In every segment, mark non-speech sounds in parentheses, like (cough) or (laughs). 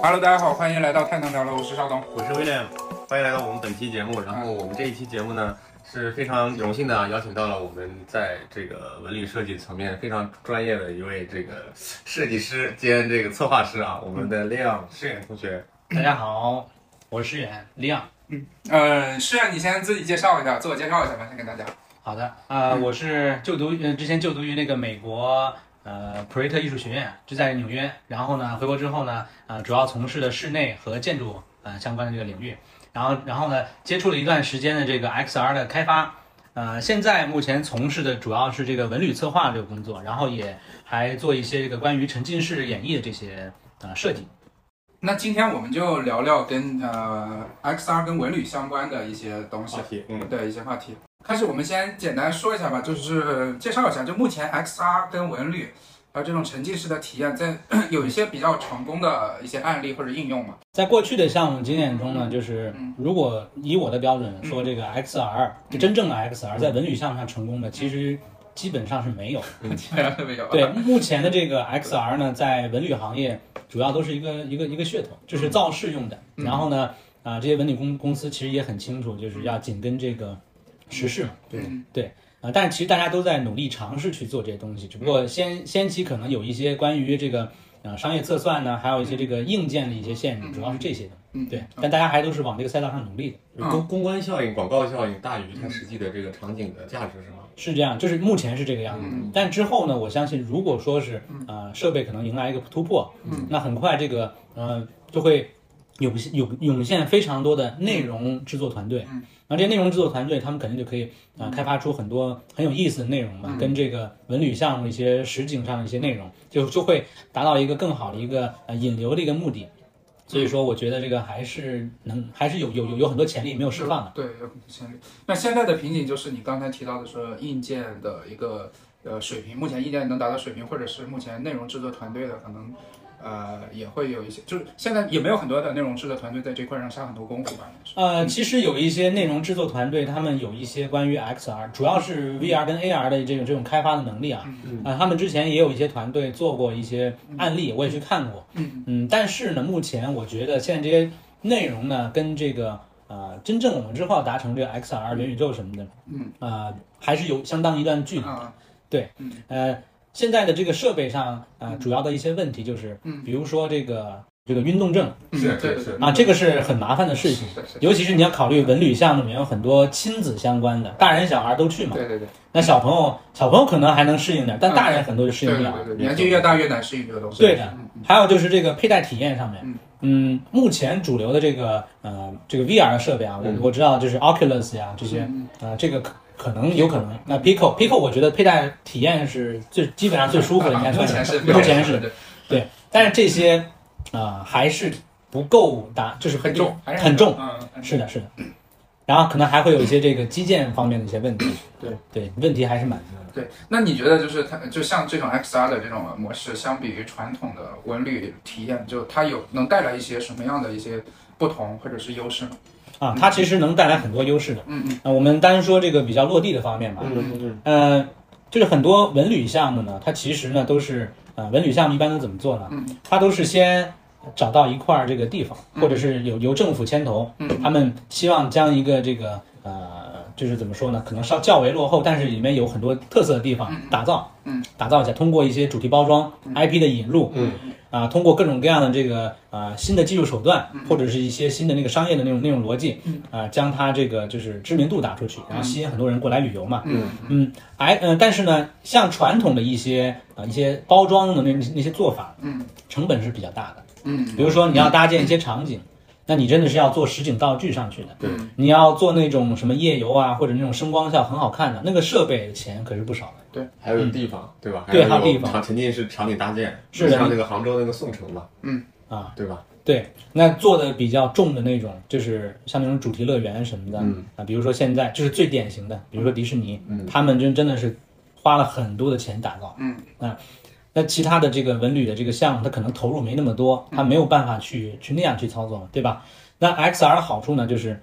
Hello，大家好，欢迎来到太能聊了，我是邵东。我是威廉，欢迎来到我们本期节目。然后我们这一期节目呢是非常荣幸的啊邀请到了我们在这个文旅设计层面非常专业的一位这个设计师兼这个策划师啊，我们的亮诗远同学。大家好，我是诗远亮。嗯。呃，是啊，你先自己介绍一下，自我介绍一下吧，先跟大家。好的，呃，我是就读呃之前就读于那个美国呃普瑞特艺术学院，就在纽约。然后呢，回国之后呢，呃，主要从事的室内和建筑呃相关的这个领域。然后然后呢，接触了一段时间的这个 XR 的开发。呃，现在目前从事的主要是这个文旅策划这个工作，然后也还做一些这个关于沉浸式演绎的这些呃设计。那今天我们就聊聊跟呃 XR 跟文旅相关的一些东西话，题，嗯，对一些话题。开始我们先简单说一下吧，就是介绍一下，就目前 XR 跟文旅还有这种沉浸式的体验，在 (clears throat) 有一些比较成功的一些案例或者应用嘛。在过去的项目经验中呢，嗯就是嗯如果以我的标准说，这个 XR 就真正的 XR 在文旅项目上成功的，其实基本上是没有。(laughs) 基本上都没有。对，目前的这个 XR 呢，在文旅行业主要都是一个一个一个噱头，就是造势用的。嗯然后呢，啊、这些文旅公公司其实也很清楚，就是要紧跟这个时事嘛。对嗯对啊、但是其实大家都在努力尝试去做这些东西，只不过先先期可能有一些关于这个呃商业测算呢，还有一些这个硬件的一些限制，主要是这些的。嗯，对，但大家还都是往这个赛道上努力的。嗯公公关效应、广告效应大于它实际的这个场景的价值是吗？是这样，就是目前是这个样子。嗯但之后呢，我相信如果说是呃设备可能迎来一个突破，嗯那很快这个呃就会涌现涌涌现非常多的内容制作团队。嗯然后这些内容制作团队，他们肯定就可以啊、呃开发出很多很有意思的内容嘛，嗯跟这个文旅项目一些实景上的一些内容，就就会达到一个更好的一个呃引流的一个目的。所以说，我觉得这个还是能，还是有有有有很多潜力没有释放的。对，有很多潜力。那现在的瓶颈就是你刚才提到的说硬件的一个呃水平，目前硬件能达到水平，或者是目前内容制作团队的可能呃也会有一些，就是现在也没有很多的内容制作团队在这块上下很多功夫吧？呃，其实有一些内容制作团队，他们有一些关于 XR，主要是 VR 跟 AR 的这种这种开发的能力啊。嗯。啊、他们之前也有一些团队做过一些案例，我也去看过。嗯。但是呢，目前我觉得现在这些内容呢，跟这个呃，真正我们之后要达成这个 XR 元宇宙什么的，嗯，呃，还是有相当一段距离。啊。呃，现在的这个设备上，呃，主要的一些问题就是，嗯。比如说这个这个运动症是是是。啊，这个是很麻烦的事情。是是，尤其是你要考虑文旅项目里面有很多亲子相关的，大人小孩都去嘛。对对对。那小朋友小朋友可能还能适应点，但大人很多就适应不了。对对对，年纪越大越难适应这个东西。对的。还有就是这个佩戴体验上面。嗯，嗯，目前主流的这个呃这个 VR 的设备啊，我嗯。我知道就是 Oculus 呀这些，嗯呃这个可可能有可能。那 Pico Pico 我觉得佩戴体验是最基本上最舒服的，(laughs) 应该算目前是目前是对对，但是这些啊、还是不够大，就是很重，还是很重。嗯，嗯是的，是的。然后可能还会有一些这个基建方面的一些问题，对对，问题还是蛮多的。对，那你觉得就是它，就像这种 XR 的这种模式，相比于传统的文旅体验，就它有能带来一些什么样的一些不同或者是优势呢？啊，它其实能带来很多优势的。嗯嗯。啊，我们单说这个比较落地的方面吧，嗯嗯呃，就是很多文旅项目呢，它其实呢都是呃，文旅项目一般都怎么做呢？嗯，它都是先找到一块儿这个地方，嗯。或者是由由政府牵头，嗯。他们希望将一个这个呃，就是怎么说呢，可能稍较为落后，但是里面有很多特色的地方嗯。打造，嗯，打造一下，通过一些主题包装、IP 的引入，嗯啊，通过各种各样的这个啊新的技术手段，嗯。或者是一些新的那个商业的那种那种逻辑嗯，啊，将它这个就是知名度打出去，然后吸引很多人过来旅游嘛。嗯。嗯，哎，嗯，但是呢，像传统的一些啊一些包装的那那些做法，嗯。成本是比较大的。嗯。比如说你要搭建一些场景，那你真的是要做实景道具上去的。对。嗯你要做那种什么夜游啊，或者那种声光效很好看的，那个设备钱可是不少的。对还有地方对吧？对还还有地方。场沉浸式场景搭建，是的。像那个杭州那个宋城嘛，嗯。啊，对吧？对，那做的比较重的那种，就是像那种主题乐园什么的，嗯。啊，比如说现在就是最典型的，比如说迪士尼，嗯。他们真真的是花了很多的钱打造，嗯。啊，那其他的这个文旅的这个项目，它可能投入没那么多，它没有办法去去那样去操作嘛，对吧？那 XR 的好处呢，就是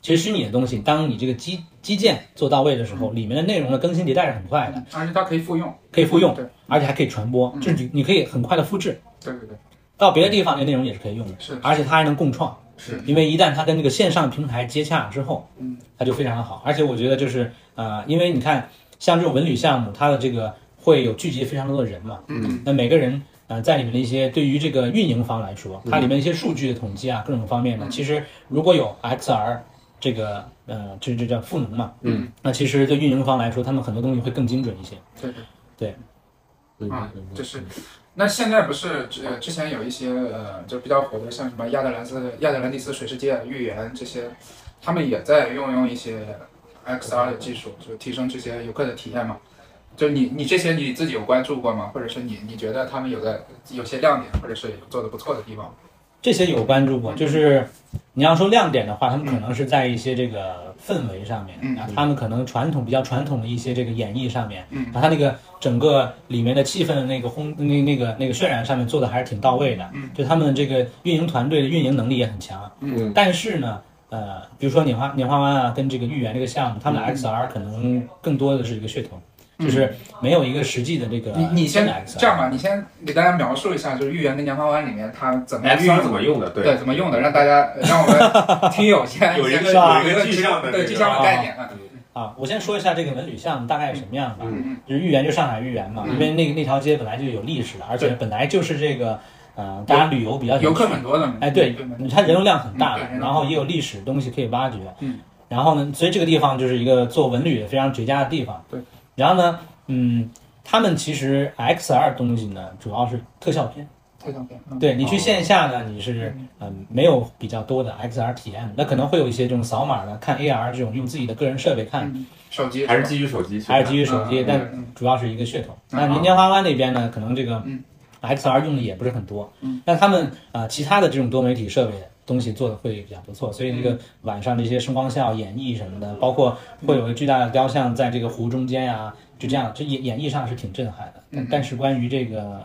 其实虚拟的东西，当你这个基基建做到位的时候，里面的内容的更新迭代是很快的，而且它可以复用，可以复用，对而且还可以传播，就是你你可以很快的复制。对对对，到别的地方这内容也是可以用的，是而且它还能共创。是因为一旦它跟这个线上平台接洽之后，嗯，它就非常的好。而且我觉得就是呃，因为你看像这种文旅项目，它的这个会有聚集非常多的人嘛，嗯，那每个人呃在里面的一些对于这个运营方来说，它里面一些数据的统计啊，各种方面呢，其实如果有 XR 这个呃，这这叫赋能嘛，嗯，那其实对运营方来说，他们很多东西会更精准一些。对。对。嗯。啊，就是。那现在不是呃之前有一些呃就比较火的，像什么亚特兰斯、亚特兰蒂斯水世界、预言这些，他们也在用用一些 XR 的技术，就提升这些游客的体验嘛。就你你这些你自己有关注过吗？或者是你你觉得他们有的有些亮点，或者是做的不错的地方？这些有关注过，就是你要说亮点的话，他们可能是在一些这个氛围上面，嗯。啊，他们可能传统比较传统的一些这个演绎上面，嗯，啊，他那个整个里面的气氛的那个烘那那个那个渲染上面做的还是挺到位的，嗯，就他们这个运营团队的运营能力也很强，嗯，但是呢，呃，比如说拈花拈花湾啊，跟这个豫园这个项目，他们的 XR 可能更多的是一个噱头，就是没有一个实际的这个你你先这样吧，你先给大家描述一下，就是豫园跟莲花湾里面它怎么运 XR 怎么用的？对，怎么用的，让大家让我们 (laughs) 听友先有一个有一个具象的对具这个象的概念啊。啊，我先说一下这个文旅项目大概是什么样的吧。嗯就是豫园就上海豫园嘛，嗯因为那个那条街本来就有历史的，而且本来就是这个呃大家旅游比较游客很多的，哎对对，它人流量很大然后也有历史东西可以挖掘。嗯，然后呢，所以这个地方就是一个做文旅的非常绝佳的地方。对，然后呢，嗯，他们其实 XR 东西呢，主要是特效片。特效片，嗯。对你去线下呢，你是嗯。没有比较多的 XR 体验，那可能会有一些这种扫码的看 AR 这种用自己的个人设备看，嗯。手机还是基于手机？还是基于手机，嗯。但嗯。主要是一个噱头。嗯。那年花湾那边呢，可能这个嗯。XR 用的也不是很多嗯，但他们啊、呃其他的这种多媒体设备东西做的会比较不错，所以那个晚上的一些声光效演绎什么的，包括会有个巨大的雕像在这个湖中间呀、就这样，这演演绎上是挺震撼的。但嗯。但是关于这个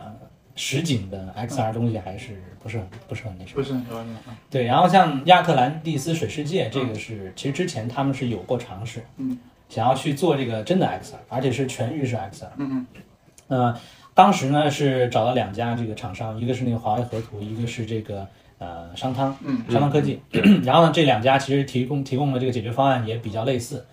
实景的 XR 东西还是不是很不是很那什么。不是很对，然后像亚特兰蒂斯水世界，这个是其实之前他们是有过尝试，嗯，想要去做这个真的 XR，而且是全域式 XR。嗯呃，当时呢是找了两家这个厂商，一个是那个华为河图，一个是这个呃商汤，嗯商汤科技。(clears throat) 然后呢，这两家其实提供提供的这个解决方案也比较类似，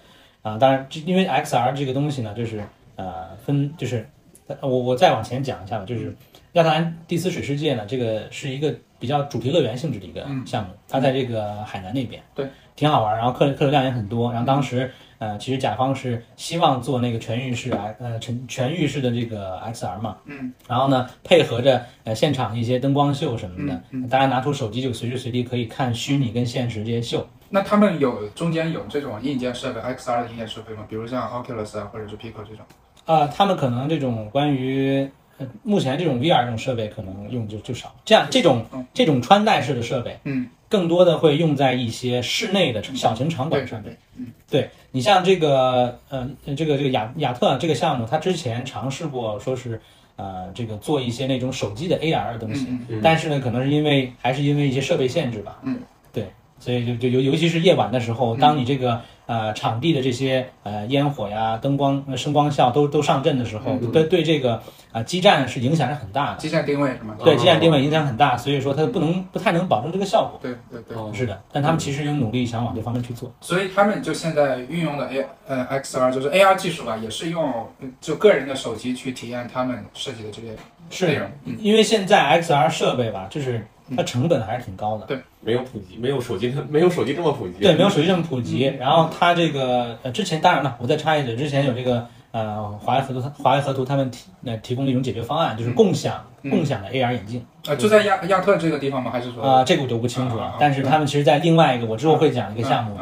啊、当然这因为 XR 这个东西呢，就是呃分就是，呃我我再往前讲一下吧，就是亚特兰蒂斯水世界呢，这个是一个比较主题乐园性质的一个嗯项目，它在这个海南那边，对，挺好玩，然后客客流量也很多，然后当时。呃，其实甲方是希望做那个全域式 X 呃全全域式的这个 XR 嘛，嗯，然后呢，配合着呃现场一些灯光秀什么的，嗯大家拿出手机就随时随地可以看虚拟跟现实这些秀。那他们有中间有这种硬件设备 XR 的硬件设备吗？比如像 Oculus 啊，或者是 Pico 这种。呃，他们可能这种关于呃目前这种 VR 这种设备可能用就就少，这样这种嗯这种穿戴式的设备，嗯，更多的会用在一些室内的小型场馆上面。对，嗯。对你像这个呃这个这个亚亚特这个项目，它之前尝试过说是呃这个做一些那种手机的 AR 的东西，嗯嗯但是呢，可能是因为还是因为一些设备限制吧，嗯，对，所以就就尤尤其是夜晚的时候，嗯当你这个呃场地的这些呃烟火呀、灯光、呃声光效都都上阵的时候，嗯对对这个啊、呃基站是影响是很大的，基站定位是吗？对哦基站定位影响很大，所以说它不能不太能保证这个效果。对对对。哦是的，但他们其实有努力想往这方面去做。所以他们就现在运用的 A 呃 XR 就是 AR 技术吧，也是用嗯就个人的手机去体验他们设计的这些内是容。嗯因为现在 XR 设备吧，就是它成本还是挺高的。对没有普及，没有手机，(laughs) 没有手机这么普及。对，没有手机这么普及。然后它这个呃，之前当然了，我再插一嘴，之前有这个呃华为河图，华为河图他们提呃提供了一种解决方案，就是共享、嗯共享的 AR 眼镜。呃，就在亚亚特这个地方吗？还是说啊、这个我就不清楚。了但是他们其实，在另外一个我之后会讲一个项目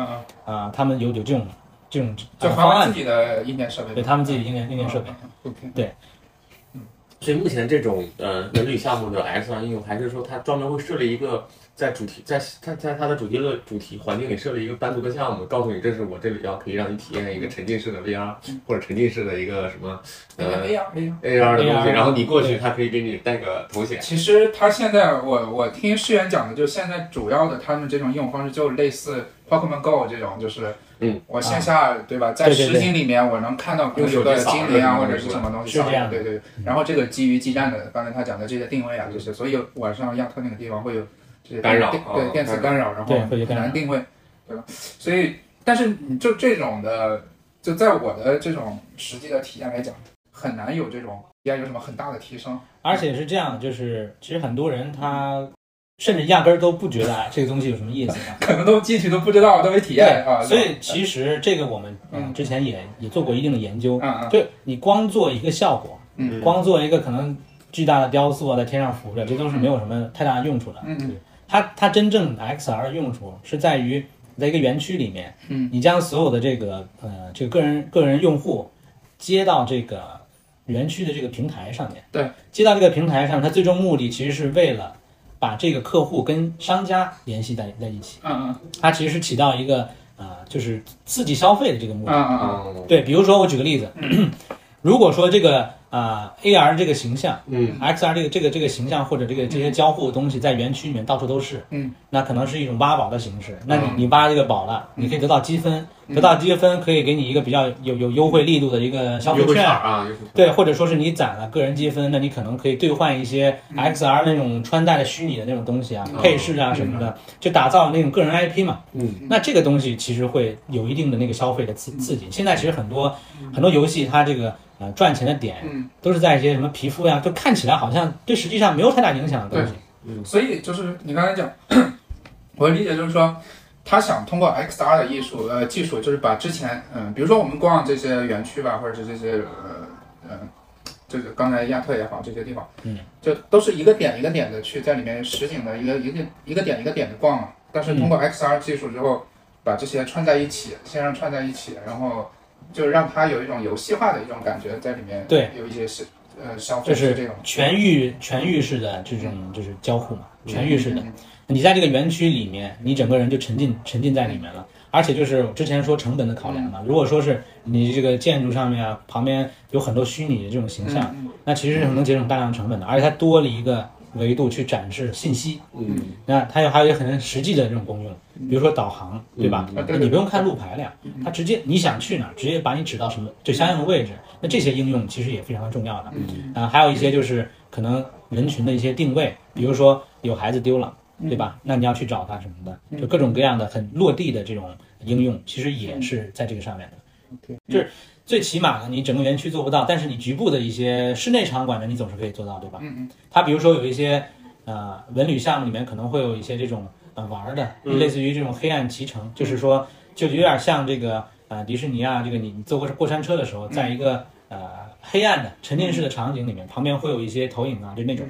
啊、他们有有这种这种方案华为自，己的硬件设备，对他们自己的硬件硬件设备。嗯。所以目前这种呃文旅项目的 S R 应用，还是说它专门会设立一个在主题在在在它的主题乐主题环境里设了一个单独的项目，告诉你这是我这里要可以让你体验一个沉浸式的 VR 或者沉浸式的一个什么呃 AR AR。的东西，然后你过去，它可以给你戴个头显。其实它现在我我听世源讲的，就现在主要的他们这种应用方式就类似 Pokemon Go 这种，就是嗯，我线下对吧，在对对对。实景里面我能看到有的精灵啊或者是什么东西是这样的。对对。然后这个基于基站的，刚才他讲的这些定位啊这些，所以晚上亚特那个地方会有干扰对电磁干扰，然后对会很难定位，对吧？所以，但是你就这种的，就在我的这种实际的体验来讲，很难有这种体验有什么很大的提升。而且是这样，就是其实很多人他甚至压根儿都不觉得哎这个东西有什么意思的。可能都进去都不知道，都没体验啊。所以其实这个我们嗯嗯之前也也做过一定的研究，嗯嗯就你光做一个效果，嗯光做一个可能巨大的雕塑啊在天上浮着，这都是没有什么太大的用处的。嗯嗯它它真正的 XR 的用处是在于在一个园区里面，嗯，你将所有的这个呃这个个人个人用户接到这个园区的这个平台上面，对，接到这个平台上，它最终目的其实是为了把这个客户跟商家联系在在一起，嗯嗯。它其实是起到一个啊、就是刺激消费的这个目的。嗯嗯嗯。对，比如说我举个例子，(clears throat) 如果说这个啊、AR 这个形象。嗯 XR 这个这个这个形象或者这个这些交互的东西在园区里面到处都是，嗯，那可能是一种挖宝的形式。那你嗯你挖这个宝了，你可以得到积分，得到积分可以给你一个比较有有优惠力度的一个消费券券。啊，对，或者说是你攒了个人积分，那你可能可以兑换一些 XR 那种穿戴的虚拟的那种东西啊、嗯配饰啊什么的，就打造那种个人 IP 嘛。嗯，那这个东西其实会有一定的那个消费的刺刺激。现在其实很多很多游戏它这个呃赚钱的点嗯都是在一些什么皮肤呀，就看起来好像对实际上没有太大影响的东西。嗯，所以就是你刚才讲，我的理解就是说，他想通过 XR 的艺术呃技术，就是把之前嗯，比如说我们逛这些园区吧，或者是这些呃呃，就是刚才亚特也好这些地方，嗯，就都是一个点一个点的去在里面实景的一个一个一个点一个点的逛嘛。但是通过 XR 技术之后，把这些串在一起，线上串在一起，然后就是让它有一种游戏化的一种感觉在里面，对，有一些是呃消费就是这种全域全域式的这种就是交互嘛，全域式的。嗯你在这个园区里面，你整个人就沉浸沉浸在里面了。而且就是之前说成本的考量嘛，如果说是你这个建筑上面啊，旁边有很多虚拟的这种形象，那其实是能节省大量成本的，而且它多了一个维度去展示信息。嗯那它有还有一个很实际的这种功用，比如说导航，对吧？你不用看路牌了呀，它直接你想去哪儿，直接把你指到什么就相应的位置。那这些应用其实也非常的重要的。啊，还有一些就是可能人群的一些定位，比如说有孩子丢了，对吧？那你要去找他什么的，就各种各样的很落地的这种应用，其实也是在这个上面的。就是最起码的，你整个园区做不到，但是你局部的一些室内场馆呢，你总是可以做到，对吧？嗯嗯它比如说有一些呃文旅项目里面可能会有一些这种呃玩儿的，类似于这种黑暗骑乘，就是说就有点像这个呃迪士尼啊，这个你你坐过过山车的时候，在一个呃黑暗的沉浸式的场景里面，旁边会有一些投影啊，就那种。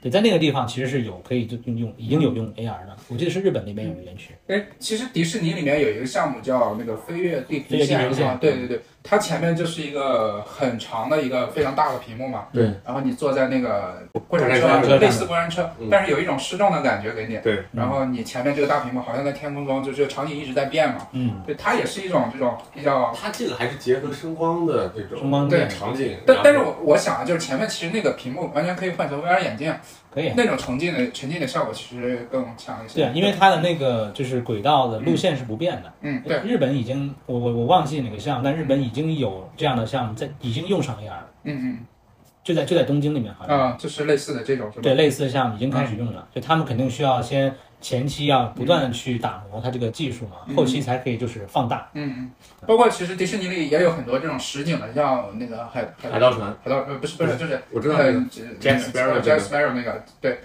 对，在那个地方其实是有可以就用用已经有用 AR 的，我记得是日本那边有个园区。哎，其实迪士尼里面有一个项目叫那个飞跃地平飞跃地平线啊，对对对，它前面就是一个很长的一个非常大的屏幕嘛，对，然后你坐在那个过山车，车类似过山车嗯，但是有一种失重的感觉给你，对，然后你前面这个大屏幕好像在天空中，就这个场景一直在变嘛，嗯，对，它也是一种这种比较，它这个还是结合声光的这种对声光对场景，但但是我我想啊，就是前面其实那个屏幕完全可以换成 VR 眼镜，可以。那种沉浸的沉浸的效果其实更强一些。对，因为它的那个就是轨道的路线是不变的。嗯，对，日本已经，我我我忘记哪个项目，但日本已经有这样的项目在，已经用上 AR 了，嗯嗯就在就在东京里面好嗯像。啊，就是类似的这种？对，类似的项目已经开始用了，就他们肯定需要先前期要不断的去打磨它这个技术嘛，嗯。后期才可以就是放大。嗯，嗯，包括其实迪士尼里也有很多这种实景的，像那个海海海盗船，海盗呃不是不是就是我知道呃那个 Jack Sparrow 这 Jack 个。Sparrow 那个，对，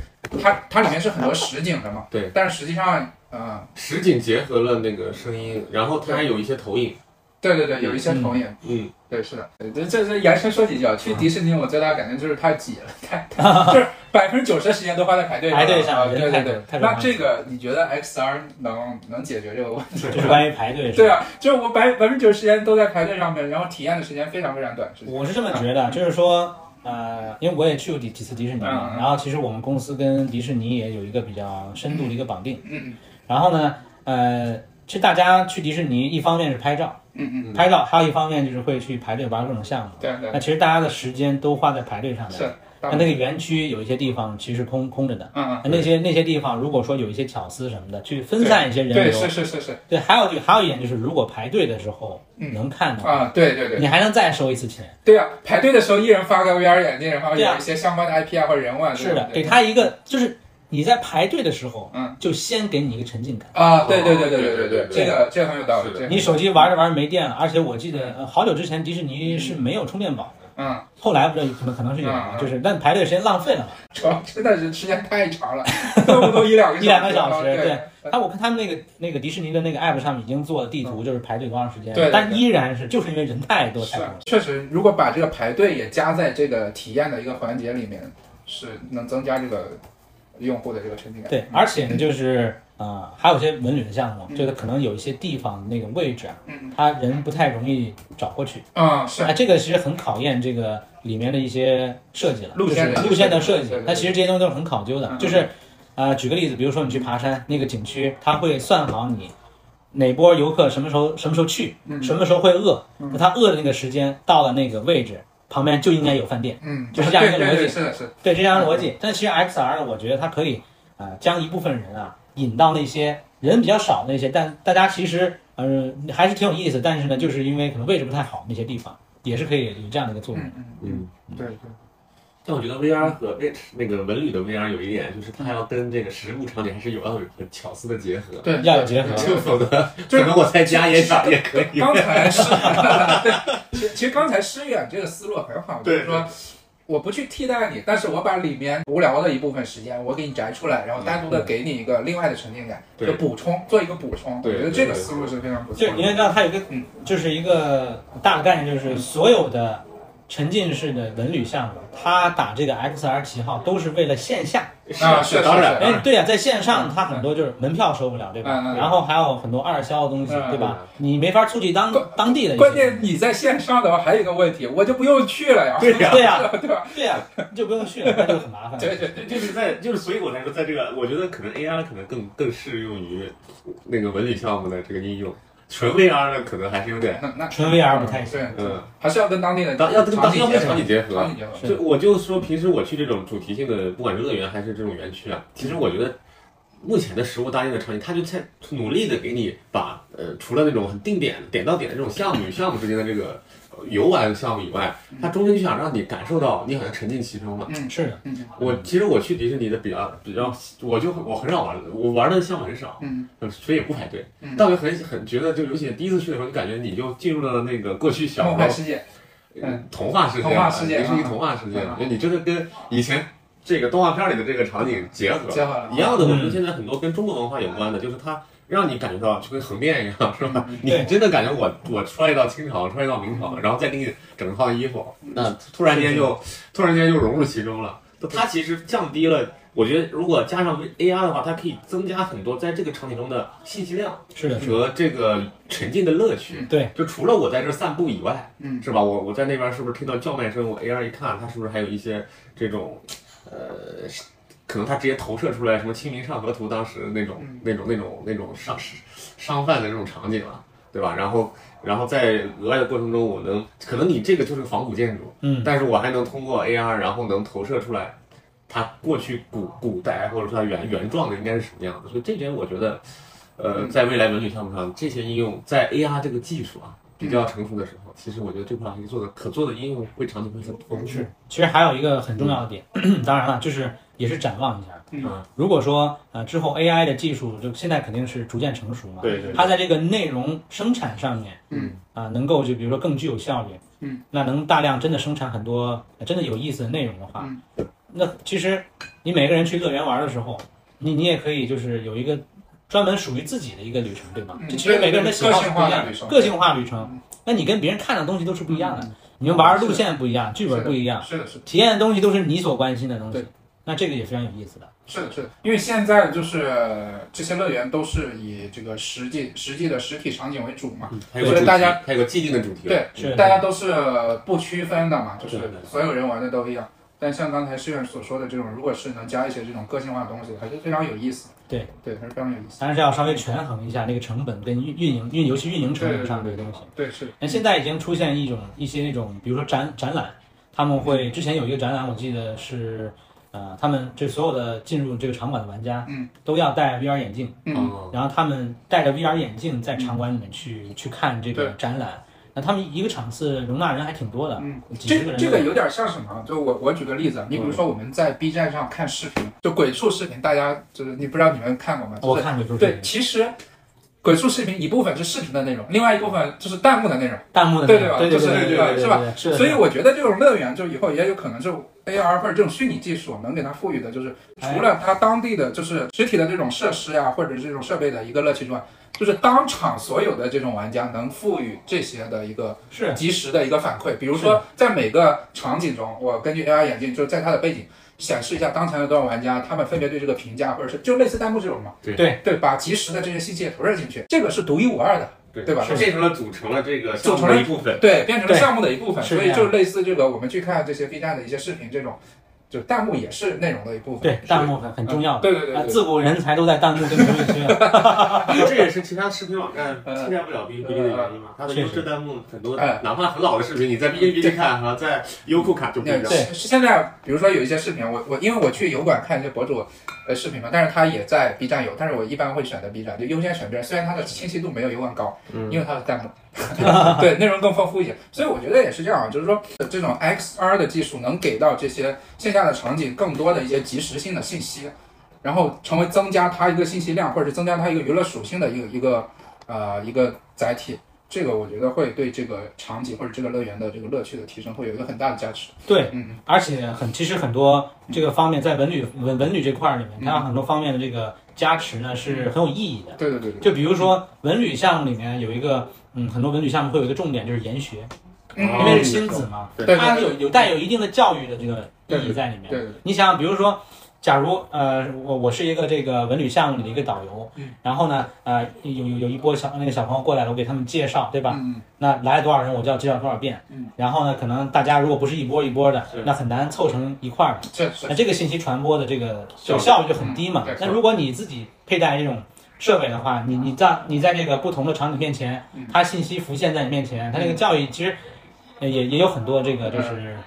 它它里面是很多实景的嘛，对，但是实际上呃实景结合了那个声音，然后它还有一些投影，对对对，有一些重影，嗯，对是的，这这这延伸说几句啊，去迪士尼我最大的感觉就是太挤了，太太 (laughs) 就是百分之九十的时间都花在排队上，排队上对对对，那这个你觉得 XR 能能解决这个问题吗？就是关于排队。对，啊，就是我百百分之九十时间都在排队上面，然后体验的时间非常非常短。我是这么觉得，就是说，呃，因为我也去过几几次迪士尼嘛，嗯。嗯然后其实我们公司跟迪士尼也有一个比较深度的一个绑定。嗯。然后呢，呃，其实大家去迪士尼，一方面是拍照，嗯嗯，拍照，还有一方面就是会去排队玩各种项目。对对那其实大家的时间都花在排队上面。是。那那个园区有一些地方其实空空着的，嗯嗯，那那些那些地方如果说有一些巧思什么的，去分散一些人对，流。是是是是对，还有就还有一点就是，如果排队的时候嗯能看到，啊，对对对你还能再收一次钱。对啊，排队的时候一人发个 VR 眼镜，然后有一些相关的 IP 啊或者人物啊，是的，对给他一个就是你在排队的时候嗯。就先给你一个沉浸感。啊对对对对对对对这个这个很有道理你手机玩着玩着没电了而且我记得好久之前迪士尼是没有充电宝的。嗯。后来不知道可能可能是有就是但排队时间浪费了嘛。主要真的是时间太长了 (laughs) 都都一两个一两个小时对。他我看他们那个那个迪士尼的那个 app 上已经做地图就是排队多长时间对但依然是就是因为人太多太多确实如果把这个排队也加在这个体验的一个环节里面是能增加这个用户的这个沉浸感。对，而且呢，就是呃，还有一些文旅的项目，就是可能有一些地方那个位置啊，嗯他人不太容易找过去。嗯，是啊，这个其实很考验这个里面的一些设计了，路线路线的设计。它其实这些东西都是很考究的，嗯就是呃，举个例子，比如说你去爬山，那个景区它会算好你哪波游客什么时候什么时候去，嗯什么时候会饿，那他饿的那个时间到了那个位置旁边就应该有饭店。嗯，就是这样一个逻辑是的是，对，这样的逻辑。但其实 XR 呢，我觉得它可以啊、呃将一部分人啊引到那些人比较少的那些，但大家其实呃还是挺有意思，但是呢，就是因为可能位置不太好那些地方，也是可以有这样的一个作用。嗯嗯。嗯，对对，但我觉得 VR 和那那个文旅的 VR 有一点，就是它要跟这个实物场景还是有要有很巧思的结合。对要有结合就否则就可能我在家也想也可以。刚才是，(laughs) 对，其实其实刚才诗远这个思路很好，就是对说。我不去替代你，但是我把里面无聊的一部分时间我给你摘出来，然后单独的给你一个另外的沉浸感，对就补充做一个补充。我对觉得这个思路是非常不错的。就你也知道，它有一个嗯，就是一个大的概念，就是所有的沉浸式的文旅项目，它打这个 XR 旗号都是为了线下。啊是当然，是哎，对呀、在线上它很多就是门票收不了，对吧？嗯嗯然后还有很多二销的东西，嗯对吧？你没法出去当当地的。关键你在线上的话，还有一个问题，我就不用去了呀。对呀对呀 (laughs) 对吧？对呀、你就不用去了，那就很麻烦。(laughs) 对对对，就是在就是，所以我才说，在这个，我觉得可能 AR 可能更更适用于那个文旅项目的这个应用，纯 VR 呢可能还是有点，那那纯 VR 不太行。对，嗯，还是要跟当地的当要跟当地要跟场景结合场景结合。就我就说，平时我去这种主题性的，不管是乐园还是这种园区啊，其实我觉得目前的实物搭建的场景，它就在努力的给你把呃，除了那种很定点点到点的这种项目与项目之间的这个呃游玩项目以外，它中间就想让你感受到你好像沉浸其中了。嗯是的，嗯我其实我去迪士尼的比较比较，我就我很少玩，我玩的项目很少，嗯呃所以也不排队嗯。但我很很觉得，就尤其第一次去的时候，你感觉你就进入了那个过去小时候梦幻世界。嗯，童话世界，童话世界也是一个啊童话世界你真的跟以前这个动画片里的这个场景结合结合了一样的。我觉得嗯现在很多跟中国文化有关的，就是它让你感觉到就跟横店一样，是吧？你真的感觉我我穿越到清朝，穿越到明朝，然后再给你整套衣服，那突然间就突然间就融入其中了。它其实降低了。我觉得，如果加上 AR 的话，它可以增加很多在这个场景中的信息量是的，和这个沉浸的乐趣。对，就除了我在这儿散步以外，嗯是吧？我我在那边是不是听到叫卖声？我 AR 一看，它是不是还有一些这种，呃，可能他直接投射出来什么《清明上河图》当时那种、嗯那种那种那种商商贩的那种场景了，对吧？然后然后在额外的过程中，我能可能你这个就是仿古建筑，嗯，但是我还能通过 AR，然后能投射出来它过去古古代或者说它原原状的应该是什么样子。所以这点我觉得，呃，在未来文旅项目上，这些应用在 AR 这个技术啊比较成熟的时候，其实我觉得这块还是做的可做的应用会场景会很丰富。是。其实还有一个很重要的点，(coughs) 当然了，就是也是展望一下。嗯。如果说呃之后 AI 的技术就现在肯定是逐渐成熟嘛，对对，它在这个内容生产上面，嗯。啊、能够就比如说更具有效率，嗯，那能大量真的生产很多呃真的有意思的内容的话，嗯。那其实你每个人去乐园玩的时候，你你也可以就是有一个专门属于自己的一个旅程，对吗？嗯这其实每个人的喜好是不一样个性化的旅程。个性化旅程，那你跟别人看的东西都是不一样的，你们玩的路线不一样，剧本不一样，是的，是的，体验的东西都是你所关心的东西。对，那这个也非常有意思的。是的，是的，因为现在就是呃这些乐园都是以这个实际实际的实体场景为主嘛，嗯大家还有个既定的主题。对是大家都是不区分的嘛，就是所有人玩的都一样。但像刚才诗远所说的这种，如果是能加一些这种个性化的东西，还是非常有意思。对对，还是非常有意思。但是要稍微权衡一下那个成本跟运运营运尤其运营成本上这个东西。对，是，那现在已经出现一种一些那种，比如说展展览，他们会之前有一个展览，我记得是，呃，他们这所有的进入这个场馆的玩家，嗯，都要戴 VR 眼镜，嗯，哦然后他们戴着 VR 眼镜在场馆里面去、去看这个展览。那他们一个场次容纳人还挺多的，嗯，几十个这个有点像什么？就我我举个例子，啊你比如说我们在 B 站上看视频，就鬼畜视频，大家就是你不知道你们看过吗？就是我看过，就是对，其实鬼畜视频一部分是视频的内容，另外一部分就是弹幕的内容。弹幕的对对吧？对就是对对对对是吧？是所以我觉得这种乐园就以后也有可能就 AR 或者这种虚拟技术能给它赋予的，就是除了它当地的就是实体的这种设施呀，或者是这种设备的一个乐趣之外，就是当场所有的这种玩家能赋予这些的一个是。及时的一个反馈。比如说在每个场景中，我根据 AR 眼镜，就是在它的背景显示一下当前有多少玩家，他们分别对这个评价，或者是就类似弹幕这种嘛。对对对，把及时的这些信息也投射进去，这个是独一无二的。对对吧是变成了组成了这个项目组成了的一部分。对，变成了项目的一部分，所以就类似这个，我们去看这些 B 站的一些视频，这种就弹幕也是内容的一部分。对弹幕很很重要对对对对，自古人才都在弹幕跟评论区。(laughs) 这也是其他视频网站嗯替代不了哔哩哔哩的原因嘛。它的优质弹幕很多哎，哪怕很老的视频，你在哔哩哔哩看和在优酷看就不一样。对，是现在比如说有一些视频，我我因为我去油管看一些博主呃视频嘛，但是他也在 B 站有，但是我一般会选择 B 站，就优先选 B 站，虽然它的清晰度没有油管高，嗯因为它是弹幕，(laughs) 对内容更丰富一些，所以我觉得也是这样，就是说呃这种 XR 的技术能给到这些线下的场景更多的一些及时性的信息，然后成为增加它一个信息量，或者是增加它一个娱乐属性的一个一个呃一个载体。这个我觉得会对这个场景或者这个乐园的这个乐趣的提升会有一个很大的加持。对，嗯而且很其实很多这个方面在文旅文文旅这块儿里面，它有很多方面的这个加持呢是很有意义的。对对对对，就比如说文旅项目里面有一个，嗯，很多文旅项目会有一个重点就是研学，嗯因为是亲子嘛，它有有带有一定的教育的这个意义在里面。对对你想，比如说，假如呃，我我是一个这个文旅项目里的一个导游，嗯，然后呢，呃，有有有一波小那个小朋友过来了，我给他们介绍，对吧？嗯那来了多少人，我就要介绍多少遍，嗯，然后呢，可能大家如果不是一波一波的是，那很难凑成一块儿那这个信息传播的这个效率效率就很低嘛嗯。那如果你自己佩戴这种设备的话，你你在你在这个不同的场景面前嗯，它信息浮现在你面前，它这个教育其实呃也也有很多这个就是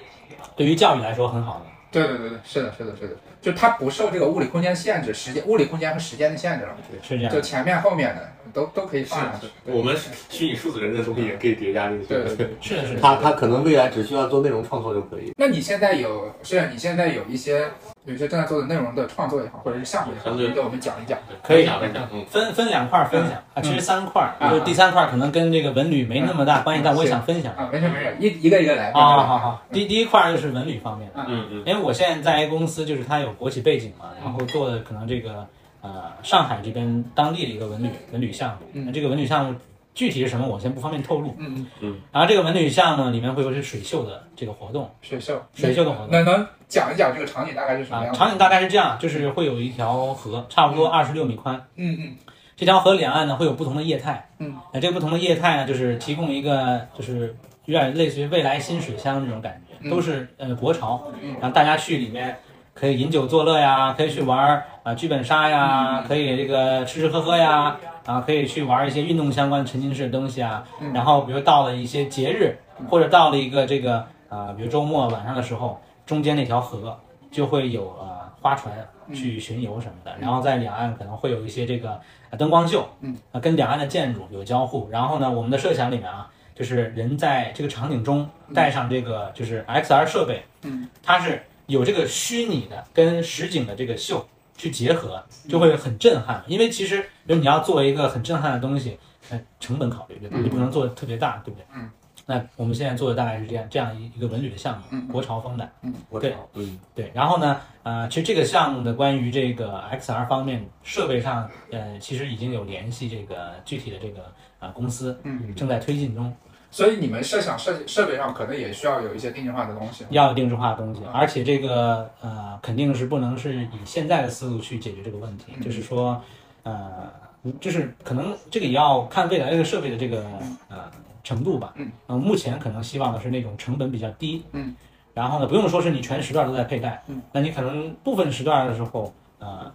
对于教育来说很好的。对对对对，是的，是的，是的，就它不受这个物理空间限制，时间、物理空间和时间的限制了，是这样就。前面后面的都都可以放上去。我们虚拟数字人的东西也可以叠加进去。对对对。是的，是的。他他可能未来只需要做内容创作就可以。那你现在有，虽然你现在有一些有些正在做的内容的创作也好，或者是项目也好，相对你给我们讲一讲。可以分享分享，嗯，分分两块儿分享啊，其实三块就是第三块儿可能跟这个文旅没那么大关系，但我也想分享。啊，没事没事，一一个一个来。啊，好好好，第第一块儿就是文旅方面的。嗯嗯，因为我现在在一个公司，就是它有国企背景嘛，然后做的可能这个呃上海这边当地的一个文旅文旅项目。嗯那这个文旅项目具体是什么，我先不方便透露。嗯嗯，然后这个文旅项目里面会有是水秀的这个活动，水秀，水秀的活动。那能讲一讲这个场景大概是什么啊，样的？场景大概是这样，就是会有一条河，差不多二十六米宽。嗯嗯这条河两岸呢会有不同的业态。嗯，那这个不同的业态呢，就是提供一个就是有点类似于未来新水乡这种感觉，嗯都是呃国潮嗯，然后大家去里面可以饮酒作乐呀，可以去玩啊剧本杀呀，可以这个吃吃喝喝呀，啊可以去玩一些运动相关沉浸式的东西啊。嗯。然后比如到了一些节日，或者到了一个这个啊，比如周末晚上的时候，中间那条河就会有呃花船去巡游什么的，然后在两岸可能会有一些这个呃灯光秀，嗯，啊跟两岸的建筑有交互。然后呢，我们的设想里面啊，就是人在这个场景中带上这个就是 XR 设备，嗯，它是有这个虚拟的跟实景的这个秀去结合，就会很震撼。因为其实比如你要做一个很震撼的东西，呃，成本考虑对吧？嗯你不能做的特别大，对不对？嗯。那我们现在做的大概是这样这样一一个文旅的项目，嗯国潮风的。我对操嗯，对，然后呢，呃，其实这个项目的关于这个 XR 方面设备上，呃，其实已经有联系这个具体的这个啊、呃公司，嗯，正在推进中，所以你们设想设设备上可能也需要有一些定制化的东西。要有定制化的东西嗯，而且这个呃肯定是不能是以现在的思路去解决这个问题，嗯。就是说，呃，就是可能这个也要看未来这个设备的这个呃程度吧，嗯，呃，目前可能希望的是那种成本比较低，嗯，然后呢，不用说是你全时段都在佩戴，嗯，那你可能部分时段的时候，呃，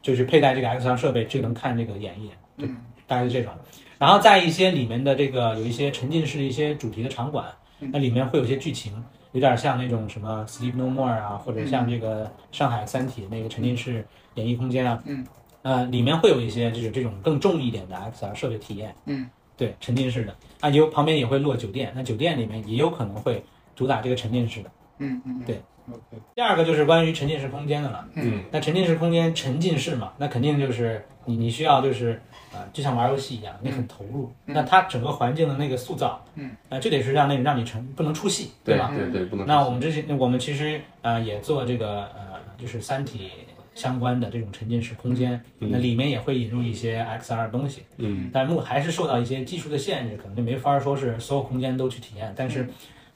就是佩戴这个 X 光设备就能看这个眼一眼，嗯。大概是这种。然后在一些里面的这个有一些沉浸式的一些主题的场馆，嗯。那里面会有一些剧情，有点像那种什么《Sleep No More》啊，或者像这个上海《三体》那个沉浸式演艺空间啊，嗯，呃，里面会有一些就是这种更重一点的 XR 设备体验，嗯，对，沉浸式的。啊，有旁边也会落酒店，那酒店里面也有可能会主打这个沉浸式的。嗯嗯，对，OK，第二个就是关于沉浸式空间的了。嗯。那沉浸式空间沉浸式嘛，那肯定就是你你需要就是啊、就像玩游戏一样，你很投入。嗯。那它整个环境的那个塑造，嗯，呃，这得是让那个让你成不能出戏，对吧？对对，不能那我们之前我们其实呃也做这个呃就是三体相关的这种沉浸式空间，嗯。那里面也会引入一些 XR 的东西，嗯。但目还是受到一些技术的限制，可能就没法说是所有空间都去体验，但是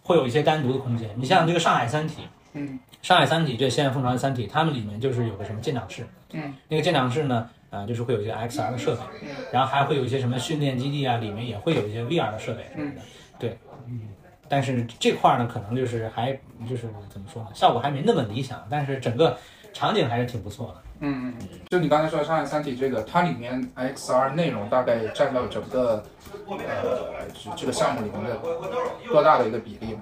会有一些单独的空间。你像这个上海三体，嗯，上海三体这现在凤巢的三体，他们里面就是有个什么舰长室，嗯，那个舰长室呢，呃，就是会有一些 XR 的设备，然后还会有一些什么训练基地啊，里面也会有一些 VR 的设备什么的，对，嗯，但是这块儿呢，可能就是还就是怎么说呢，效果还没那么理想，但是整个场景还是挺不错的。嗯嗯，就你刚才说的《上海三体》这个，它里面 XR 内容大概占到整个呃这这个项目里面的多大的一个比例呢？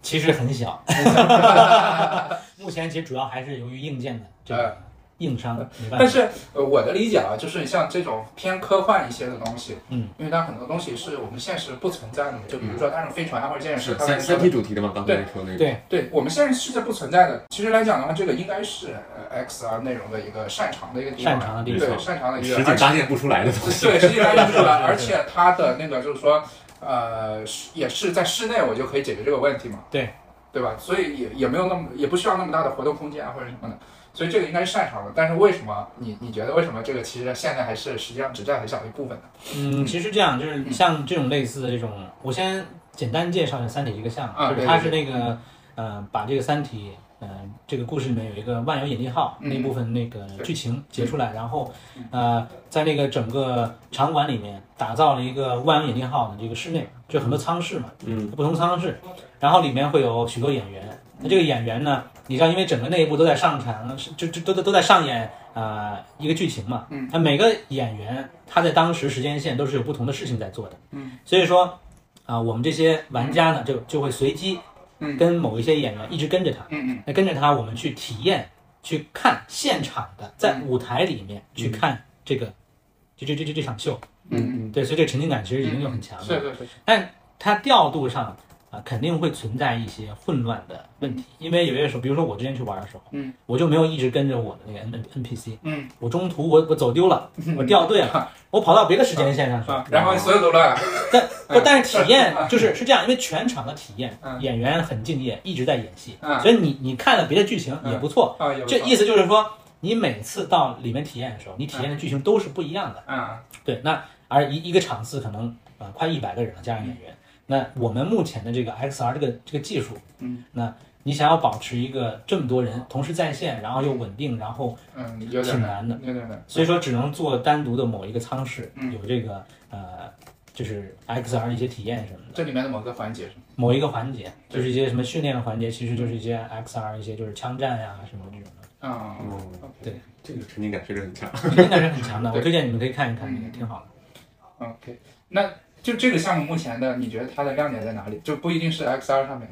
其实很小 (laughs) (laughs) 目前其实主要还是由于硬件的这个硬伤没办法。但是呃，我的理解啊，就是像这种偏科幻一些的东西，嗯，因为它很多东西是我们现实不存在的嘛，就比如说它是飞船啊或者建设是三三体主题的嘛？刚才说那个，对对我们现实世界不存在的，其实来讲的话，这个应该是呃 XR 内容的一个擅长的一个地方，擅长的地对擅长的一个，实际搭建不出来的东西。对，实际搭建不出来，(laughs) 而且它的那个就是说，呃，是也是在室内我就可以解决这个问题嘛，对，对吧？所以也也没有那么也不需要那么大的活动空间啊或者什么的，所以这个应该是擅长的。但是为什么你你觉得为什么这个其实现在还是实际上只占很小的一部分呢？嗯，其实这样就是像这种类似的这种，我先简单介绍一下《三体》这个项目，就是它是那个呃，把这个《三体》呃这个故事里面有一个万有引力号、嗯那部分那个剧情截出来，然后呃在那个整个场馆里面打造了一个万有引力号的这个室内，就很多舱室嘛，嗯，不同舱室，然后里面会有许多演员。那这个演员呢，你知道，因为整个内部都在上场，是就就都都都在上演啊、呃一个剧情嘛。嗯。那每个演员他在当时时间线都是有不同的事情在做的。嗯。所以说啊、我们这些玩家呢，就就会随机嗯跟某一些演员一直跟着他，嗯嗯那跟着他，我们去体验、去看现场的，在舞台里面去看这个，这这这这这场秀。嗯嗯对，所以这个沉浸感其实已经就很强嗯，了。是是是，但它调度上啊、肯定会存在一些混乱的问题，因为有些时候，比如说我之前去玩的时候，嗯，我就没有一直跟着我的那个 N N P C，嗯我中途我我走丢了，我掉队了，我跑到别的时间线上去了啊，，然后所有都乱了，但不但是体验就是是这样，因为全场的体验嗯，演员很敬业，一直在演戏，嗯所以你你看了别的剧情也不错，啊，这意思就是说，你每次到里面体验的时候，你体验的剧情都是不一样的。啊，对，那而一一个场次可能啊、呃快一百个人了，加上演员。那我们目前的这个 XR 这个这个技术，嗯，那你想要保持一个这么多人同时在线，然后又稳定，然后嗯，有点挺难的，有点难，所以说只能做单独的某一个舱室，嗯有这个呃就是 XR 的一些体验什么的。这里面的某个环节是吗？某一个环节就是一些什么训练的环节，其实就是一些 XR 一些就是枪战呀、什么这种的，啊，嗯，对，这个沉浸感确实很强。应该是很强的。(laughs) 对我推荐你们可以看一看，嗯那个挺好的。OK，那就这个项目目前的，你觉得它的亮点在哪里？就不一定是 XR 上面，